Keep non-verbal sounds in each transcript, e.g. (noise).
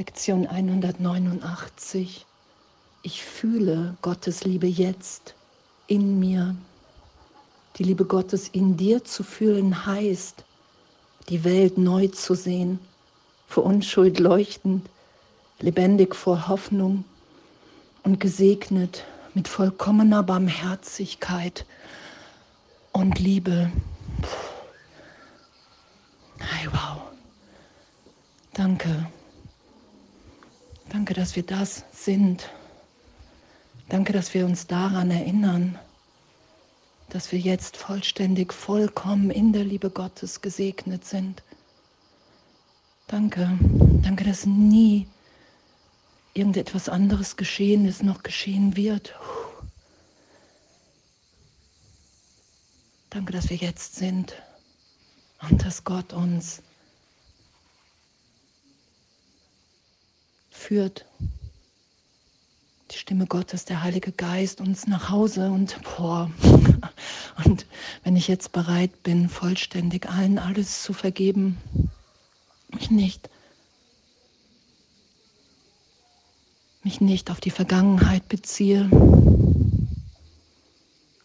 Lektion 189. Ich fühle Gottes Liebe jetzt in mir. Die Liebe Gottes in dir zu fühlen heißt, die Welt neu zu sehen, vor Unschuld leuchtend, lebendig vor Hoffnung und gesegnet mit vollkommener Barmherzigkeit und Liebe. Hey, wow. Danke. Danke, dass wir das sind. Danke, dass wir uns daran erinnern, dass wir jetzt vollständig, vollkommen in der Liebe Gottes gesegnet sind. Danke, danke, dass nie irgendetwas anderes geschehen ist, noch geschehen wird. Danke, dass wir jetzt sind und dass Gott uns führt. Die Stimme Gottes, der Heilige Geist uns nach Hause und boah. (laughs) Und wenn ich jetzt bereit bin, vollständig allen alles zu vergeben, mich nicht, mich nicht auf die Vergangenheit beziehe,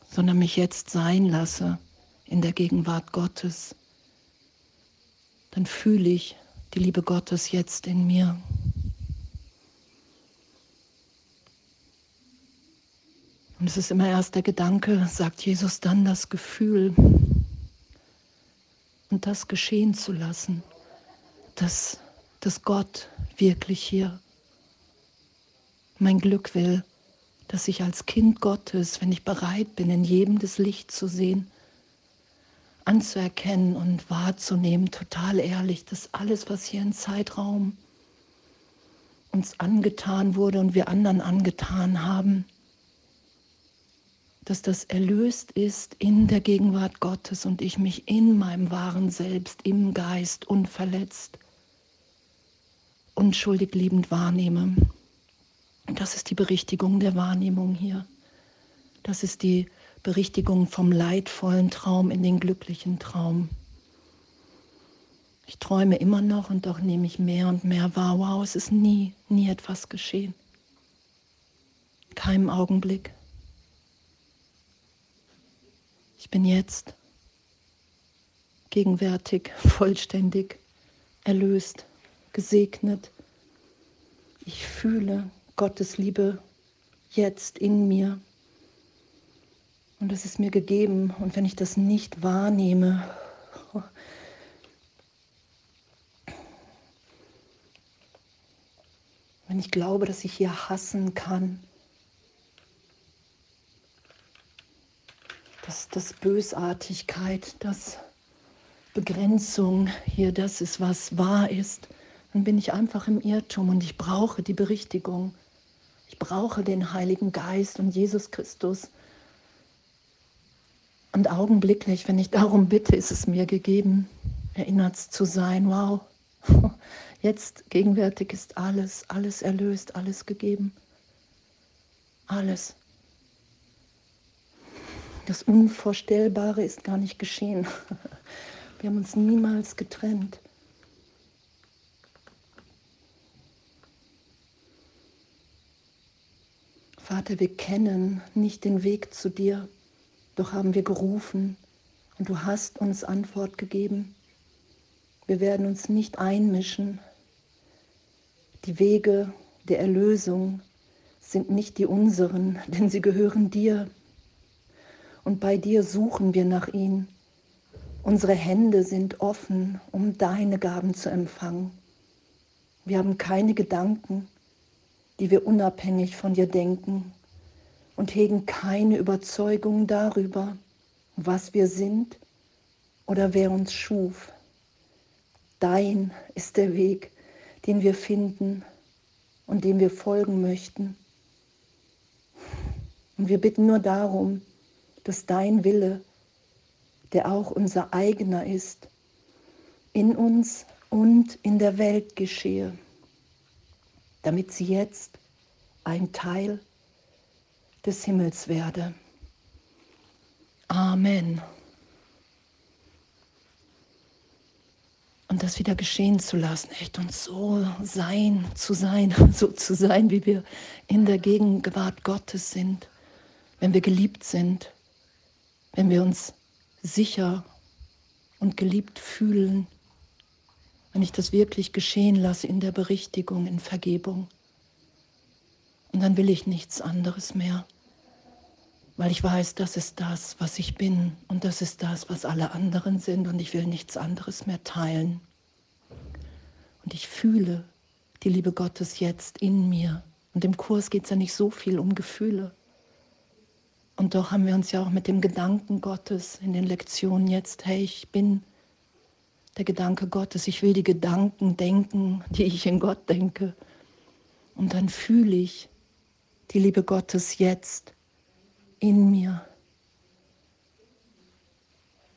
sondern mich jetzt sein lasse in der Gegenwart Gottes, dann fühle ich die Liebe Gottes jetzt in mir. Und es ist immer erst der Gedanke, sagt Jesus, dann das Gefühl und das geschehen zu lassen, dass, dass Gott wirklich hier mein Glück will, dass ich als Kind Gottes, wenn ich bereit bin, in jedem das Licht zu sehen, anzuerkennen und wahrzunehmen, total ehrlich, dass alles, was hier im Zeitraum uns angetan wurde und wir anderen angetan haben, dass das erlöst ist in der Gegenwart Gottes und ich mich in meinem wahren Selbst, im Geist unverletzt, unschuldig liebend wahrnehme. Das ist die Berichtigung der Wahrnehmung hier. Das ist die Berichtigung vom leidvollen Traum in den glücklichen Traum. Ich träume immer noch und doch nehme ich mehr und mehr wahr. Wow, es ist nie, nie etwas geschehen. Keinem Augenblick. Ich bin jetzt gegenwärtig, vollständig, erlöst, gesegnet. Ich fühle Gottes Liebe jetzt in mir. Und es ist mir gegeben. Und wenn ich das nicht wahrnehme, (laughs) wenn ich glaube, dass ich hier hassen kann, dass das Bösartigkeit, dass Begrenzung hier das ist, was wahr ist, dann bin ich einfach im Irrtum und ich brauche die Berichtigung. Ich brauche den Heiligen Geist und Jesus Christus. Und augenblicklich, wenn ich darum bitte, ist es mir gegeben, erinnert zu sein, wow, (laughs) jetzt gegenwärtig ist alles, alles erlöst, alles gegeben. Alles. Das Unvorstellbare ist gar nicht geschehen. (laughs) Wir haben uns niemals getrennt. Vater, wir kennen nicht den Weg zu dir, doch haben wir gerufen und du hast uns Antwort gegeben. Wir werden uns nicht einmischen. Die Wege der Erlösung sind nicht die unseren, denn sie gehören dir und bei dir suchen wir nach ihnen. Unsere Hände sind offen, um deine Gaben zu empfangen. Wir haben keine Gedanken, die wir unabhängig von dir denken und hegen keine Überzeugung darüber, was wir sind oder wer uns schuf. Dein ist der Weg, den wir finden und dem wir folgen möchten. Und wir bitten nur darum, dass dein Wille, der auch unser eigener ist, in uns und in der Welt geschehe, damit sie jetzt ein Teil des Himmels werde. Amen. und das wieder geschehen zu lassen, echt und so sein, zu sein, (laughs) so zu sein, wie wir in der Gegenwart Gottes sind, wenn wir geliebt sind, wenn wir uns sicher und geliebt fühlen, wenn ich das wirklich geschehen lasse in der Berichtigung, in Vergebung. Und dann will ich nichts anderes mehr, weil ich weiß, das ist das, was ich bin und das ist das, was alle anderen sind und ich will nichts anderes mehr teilen. Und ich fühle die Liebe Gottes jetzt in mir. Und im Kurs geht es ja nicht so viel um Gefühle. Und doch haben wir uns ja auch mit dem Gedanken Gottes in den Lektionen jetzt, hey, ich bin der Gedanke Gottes, ich will die Gedanken denken, die ich in Gott denke. Und dann fühle ich die Liebe Gottes jetzt in mir,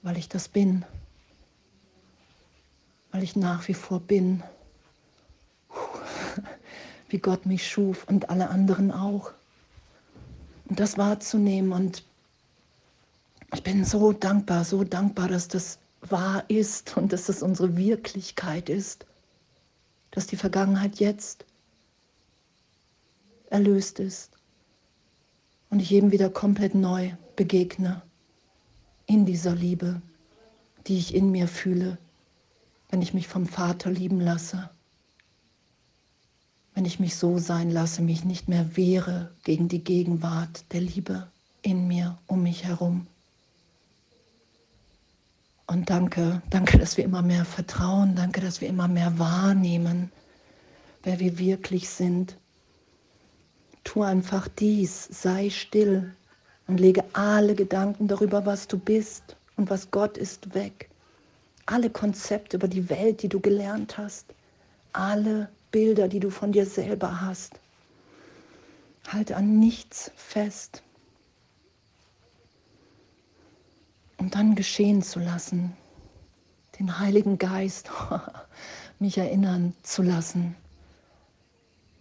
weil ich das bin, weil ich nach wie vor bin (laughs) wie Gott mich schuf und alle anderen auch. Und das wahrzunehmen. Und ich bin so dankbar, so dankbar, dass das wahr ist und dass das unsere Wirklichkeit ist, dass die Vergangenheit jetzt erlöst ist und ich jedem wieder komplett neu begegne in dieser Liebe, die ich in mir fühle, wenn ich mich vom Vater lieben lasse wenn ich mich so sein lasse, mich nicht mehr wehre gegen die Gegenwart der Liebe in mir, um mich herum. Und danke, danke, dass wir immer mehr vertrauen, danke, dass wir immer mehr wahrnehmen, wer wir wirklich sind. Tu einfach dies, sei still und lege alle Gedanken darüber, was du bist und was Gott ist, weg. Alle Konzepte über die Welt, die du gelernt hast, alle Bilder, die du von dir selber hast. Halte an nichts fest. Und dann geschehen zu lassen, den Heiligen Geist (laughs) mich erinnern zu lassen,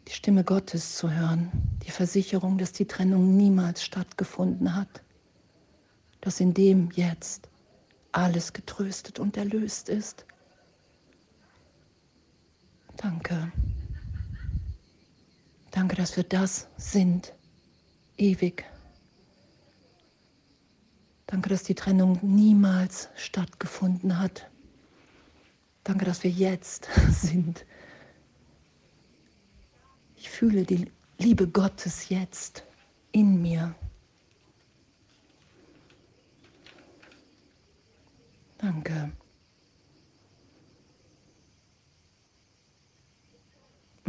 die Stimme Gottes zu hören, die Versicherung, dass die Trennung niemals stattgefunden hat, dass in dem jetzt alles getröstet und erlöst ist. Danke. Danke, dass wir das sind, ewig. Danke, dass die Trennung niemals stattgefunden hat. Danke, dass wir jetzt (laughs) sind. Ich fühle die Liebe Gottes jetzt in mir. Danke.